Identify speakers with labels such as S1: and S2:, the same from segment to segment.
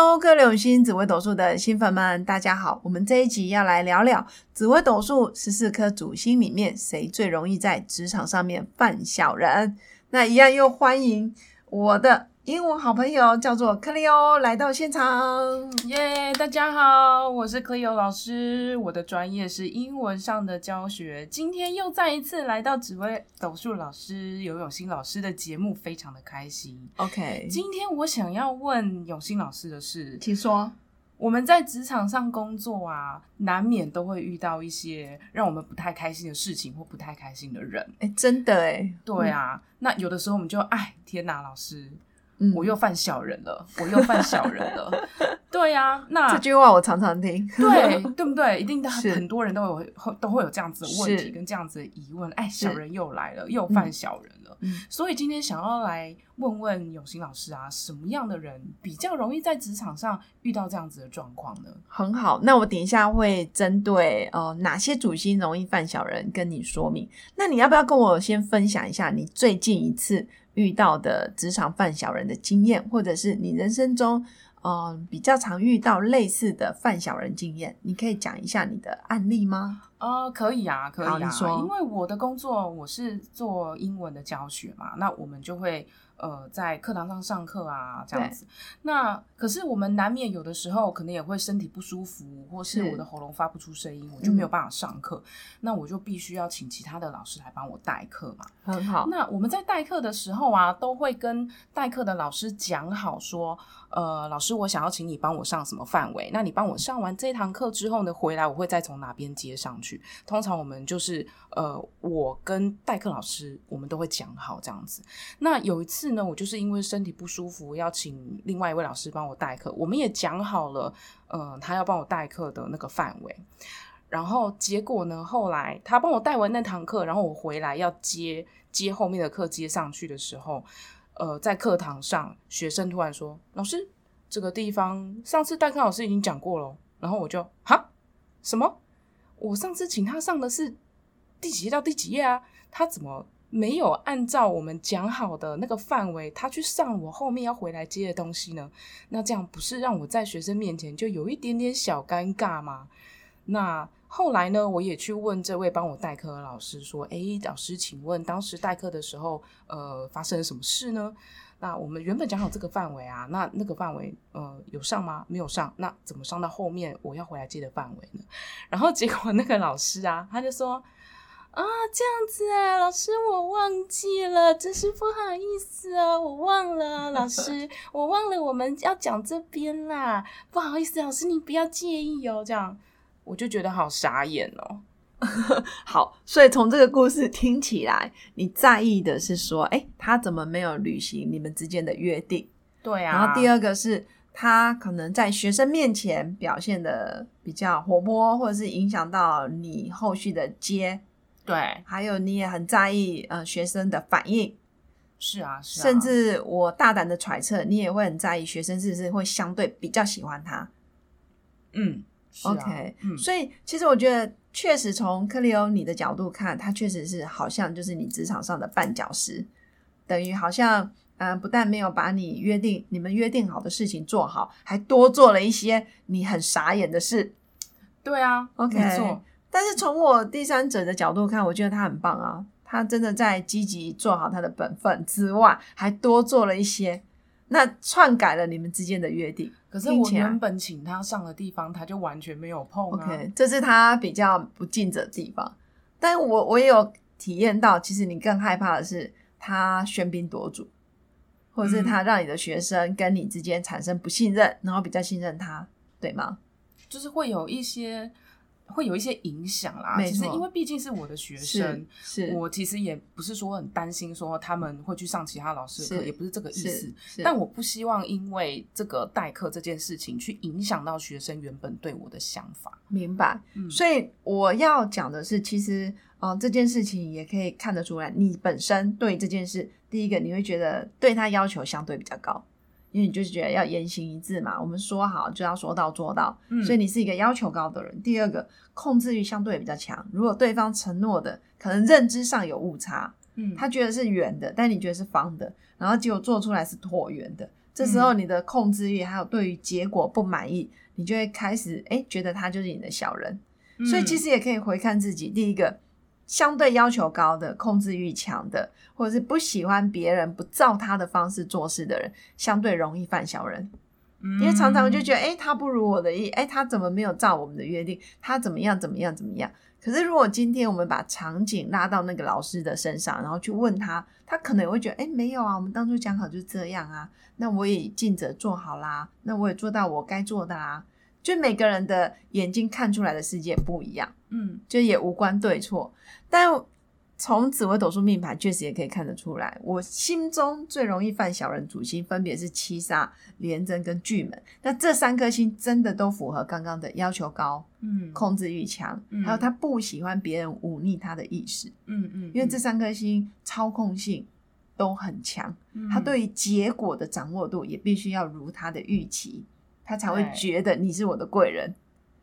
S1: Hello，各位柳心紫微斗数的新粉们，大家好！我们这一集要来聊聊紫微斗数十四颗主星里面，谁最容易在职场上面犯小人？那一样又欢迎我的。英文好朋友叫做 Cleo 来到现场，
S2: 耶！大家好，我是 Cleo 老师，我的专业是英文上的教学。今天又再一次来到紫薇斗数老师游永新老师的节目，非常的开心。
S1: OK，
S2: 今天我想要问永新老师的是，
S1: 请说。
S2: 我们在职场上工作啊，难免都会遇到一些让我们不太开心的事情或不太开心的人。
S1: 哎，真的哎，
S2: 对啊。那有的时候我们就哎，天哪，老师。我又犯小人了，我又犯小人了。对呀，那
S1: 这句话我常常听。
S2: 对，对不对？一定很很多人都有都会有这样子的问题跟这样子的疑问。哎，小人又来了，又犯小人了。所以今天想要来问问永兴老师啊，什么样的人比较容易在职场上遇到这样子的状况呢？
S1: 很好，那我等一下会针对呃哪些主心容易犯小人跟你说明。那你要不要跟我先分享一下你最近一次？遇到的职场犯小人的经验，或者是你人生中，嗯，比较常遇到类似的犯小人经验，你可以讲一下你的案例吗？
S2: 呃，可以啊，可以啊，因为我的工作我是做英文的教学嘛，那我们就会。呃，在课堂上上课啊，这样子。那可是我们难免有的时候可能也会身体不舒服，或是我的喉咙发不出声音，我就没有办法上课。那我就必须要请其他的老师来帮我代课嘛。
S1: 很好。
S2: 那我们在代课的时候啊，都会跟代课的老师讲好说，呃，老师，我想要请你帮我上什么范围？那你帮我上完这堂课之后呢，回来我会再从哪边接上去。通常我们就是呃，我跟代课老师，我们都会讲好这样子。那有一次。呢，我就是因为身体不舒服，要请另外一位老师帮我代课。我们也讲好了，嗯，他要帮我代课的那个范围。然后结果呢，后来他帮我带完那堂课，然后我回来要接接后面的课接上去的时候，呃，在课堂上，学生突然说：“老师，这个地方上次代课老师已经讲过了。”然后我就哈什么？我上次请他上的是第几页到第几页啊？他怎么？没有按照我们讲好的那个范围，他去上我后面要回来接的东西呢？那这样不是让我在学生面前就有一点点小尴尬吗？那后来呢，我也去问这位帮我代课的老师说：“诶，老师，请问当时代课的时候，呃，发生了什么事呢？那我们原本讲好这个范围啊，那那个范围呃有上吗？没有上，那怎么上到后面我要回来接的范围呢？然后结果那个老师啊，他就说。啊，这样子啊，老师，我忘记了，真是不好意思哦，我忘了，老师，我忘了我们要讲这边啦，不好意思，老师，你不要介意哦，这样我就觉得好傻眼哦。
S1: 好，所以从这个故事听起来，你在意的是说，哎，他怎么没有履行你们之间的约定？
S2: 对啊。
S1: 然后第二个是他可能在学生面前表现的比较活泼，或者是影响到你后续的接。
S2: 对，
S1: 还有你也很在意呃学生的反应，
S2: 是啊，是
S1: 啊，甚至我大胆的揣测，你也会很在意学生是不是会相对比较喜欢他。
S2: 嗯
S1: ，OK，嗯，所以其实我觉得确实从克里欧你的角度看，他确实是好像就是你职场上的绊脚石，等于好像嗯不但没有把你约定你们约定好的事情做好，还多做了一些你很傻眼的事。
S2: 对啊
S1: ，OK，
S2: 没错。
S1: 但是从我第三者的角度看，我觉得他很棒啊！他真的在积极做好他的本分之外，还多做了一些，那篡改了你们之间的约定。
S2: 可是我原本请他上的地方，他就完全没有碰。
S1: OK，这是他比较不尽责的地方。但我我也有体验到，其实你更害怕的是他喧宾夺主，或者是他让你的学生跟你之间产生不信任，然后比较信任他，对吗？
S2: 就是会有一些。会有一些影响啦，其实因为毕竟是我的学生，
S1: 是
S2: 我其实也不是说很担心说他们会去上其他老师的课，也不是这个意思。但我不希望因为这个代课这件事情去影响到学生原本对我的想法。
S1: 明白。所以我要讲的是，其实哦，这件事情也可以看得出来，你本身对这件事，第一个你会觉得对他要求相对比较高，因为你就是觉得要言行一致嘛，我们说好就要说到做到，
S2: 嗯
S1: 所以你是一个要求高的人。第二个，控制欲相对比较强，如果对方承诺的可能认知上有误差，
S2: 嗯，
S1: 他觉得是圆的，但你觉得是方的，然后结果做出来是椭圆的，这时候你的控制欲还有对于结果不满意，你就会开始哎觉得他就是你的小人。所以其
S2: 实
S1: 实也可以回看自己，第一个相对要求高的、控制欲强的，或者是不喜欢别人不照他的方式做事的人，相对容易犯小人。因为常常就觉得，哎、他不如我的意，哎、他怎么没有照我们的约定？他怎么样怎么样怎么样？可是如果今天我们把场景拉到那个老师的身上，然后去问他，他可能也会觉得，哎、没有啊，我们当初讲好就是这样啊，那我也尽责做好啦，那我也做到我该做的啦。就每个人的眼睛看出来的世界不一样。
S2: 嗯
S1: 就也无关对错。但从紫微斗数命盘确实也可以看得出来，我心中最容易犯小人主星分别是七杀、廉贞跟巨门。那这三颗星真的都符合刚刚的要求高、
S2: 嗯
S1: 控制欲强，
S2: 嗯
S1: 还有他不喜欢别人忤逆他的意识。
S2: 嗯嗯，
S1: 因为这三颗星操控性都很强，
S2: 嗯
S1: 他对于结果的掌握度也必须要如他的预期，他才会
S2: 对
S1: 觉得你是我的贵人。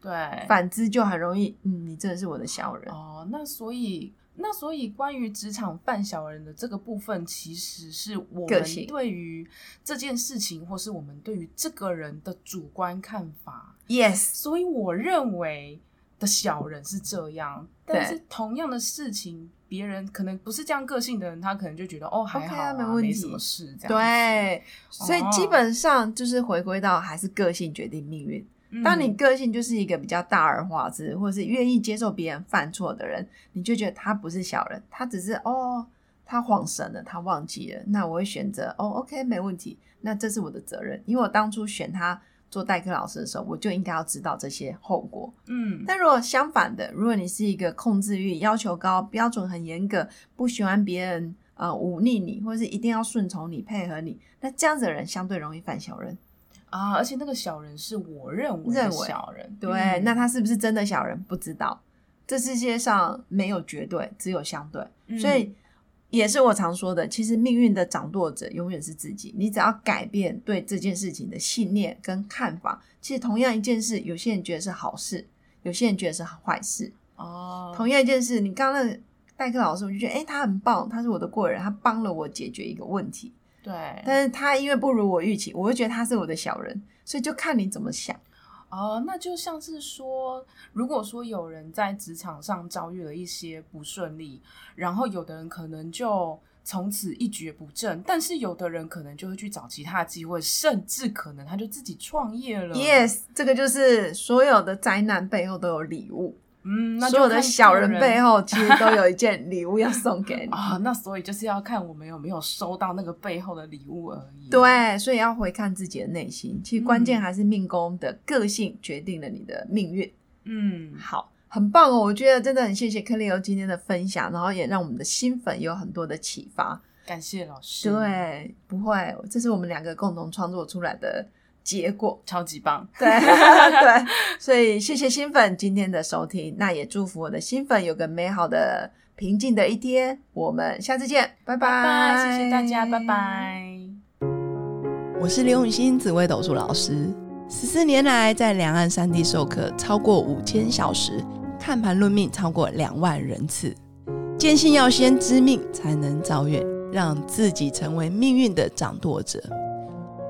S2: 对
S1: 反之就很容易，嗯，你真的是我的小人。
S2: 哦，那所以那所以关于职场犯小人的这个部分，其实是我们对于这件事情，或是我们对于这个人的主观看法。
S1: Yes，
S2: 所以我认为的小人是这样，但是同样的事情，别人可能不是这样个性的人，他可能就觉得哦还
S1: OK
S2: 好、
S1: 啊没问题没
S2: 什么事这样。
S1: 对，所以
S2: 哦
S1: 基本上就是回归到还是个性决定命运。
S2: 嗯
S1: 当你个性就是一个比较大而化之，或者是愿意接受别人犯错的人，你就觉得他不是小人，他只是哦，他晃神了，他忘记了。那我会选择哦，OK，没问题，那这是我的责任，因为我当初选他做代课老师的时候，我就应该要知道这些后果。
S2: 嗯
S1: 但如果相反的，如果你是一个控制欲要求高、标准很严格，不喜欢别人呃忤逆你，或者是一定要顺从你、配合你，那这样子的人相对容易犯小人。
S2: 啊，而且那个小人是我认为小人，
S1: 对，
S2: 嗯
S1: 那他是不是真的小人？不知道。这世界上没有绝对，只有相对，
S2: 嗯
S1: 所以也是我常说的，其实命运的掌舵者永远是自己。你只要改变对这件事情的信念跟看法，其实同样一件事，有些人觉得是好事，有些人觉得是坏事。
S2: 哦，
S1: 同样一件事，你刚刚那个代课老师，我就觉得，哎、他很棒，他是我的贵人，他帮了我解决一个问题。
S2: 对，
S1: 但是他因为不如我预期，我就觉得他是我的小人，所以就看你怎么想。
S2: 哦，那就像是说，如果说有人在职场上遭遇了一些不顺利，然后有的人可能就从此一蹶不振，但是有的人可能就会去找其他机会，甚至可能他就自己创业了。
S1: Yes，这个就是所有的灾难背后都有礼物，
S2: 嗯，那
S1: 所有的小人背后其实都有一件 礼物要送给你。
S2: 啊，那所以就是要看我们有没有收到那个背后的礼物而已。，
S1: 对，所以要回看自己的内心。其实关键
S2: 嗯
S1: 还是命宫的个性决定了你的命运。
S2: 嗯，
S1: 好，很棒哦！我觉得真的很谢谢克里欧今天的分享，然后也让我们的新粉有很多的启发。
S2: 感谢老师，，
S1: 对，不会，这是我们两个共同创作出来的结果。
S2: 超级棒。
S1: 对 对，所以谢谢新粉今天的收听，那也祝福我的新粉有个美好的、平静的一天。我们下次见，拜拜
S2: 拜拜，谢谢大家，拜。拜。
S1: 我是刘永新，紫薇斗数老师。十四年来，在两岸三地授课超过五千小时，看盘论命超过两万人次。坚信要先知命，才能造运，让自己成为命运的掌舵者。